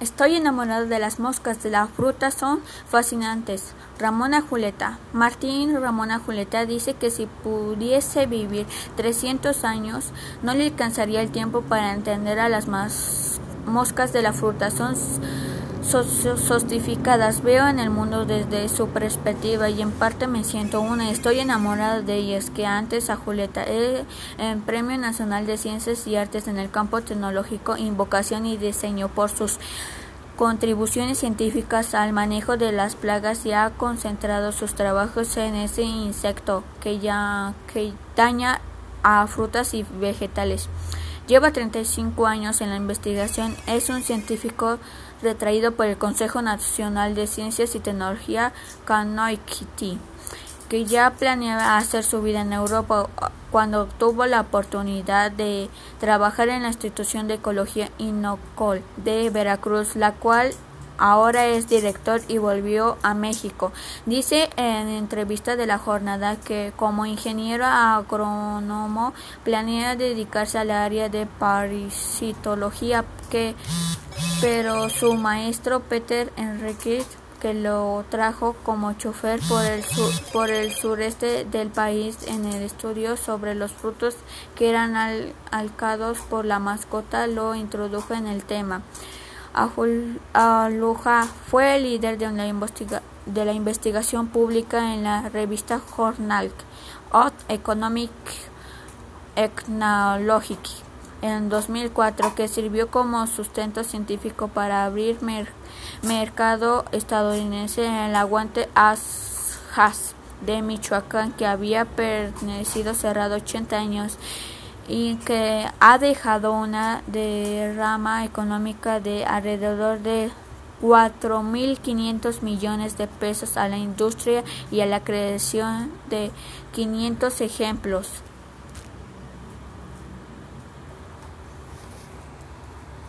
Estoy enamorado de las moscas de la fruta, son fascinantes. Ramona Julieta. Martín Ramona Julieta dice que si pudiese vivir 300 años, no le alcanzaría el tiempo para entender a las moscas de la fruta. Son sostificadas. Veo en el mundo desde su perspectiva y en parte me siento una. Estoy enamorada de ellas que antes a Julieta. El, el Premio Nacional de Ciencias y Artes en el campo tecnológico, invocación y diseño por sus contribuciones científicas al manejo de las plagas y ha concentrado sus trabajos en ese insecto que, ya, que daña a frutas y vegetales. Lleva 35 años en la investigación, es un científico retraído por el Consejo Nacional de Ciencias y Tecnología CANOICT, que ya planeaba hacer su vida en Europa cuando tuvo la oportunidad de trabajar en la institución de ecología INOCOL de Veracruz, la cual ahora es director y volvió a México. Dice en entrevista de la jornada que como ingeniero agrónomo planea dedicarse al área de parasitología que pero su maestro Peter Enriquez que lo trajo como chofer por el, sur, por el sureste del país en el estudio sobre los frutos que eran al, alcados por la mascota, lo introdujo en el tema. Aluja fue el líder de, investiga de la investigación pública en la revista Journal of Economic Ethnology en 2004 que sirvió como sustento científico para abrir mercado estadounidense en el aguante As de Michoacán que había permanecido cerrado 80 años y que ha dejado una derrama económica de alrededor de 4.500 millones de pesos a la industria y a la creación de 500 ejemplos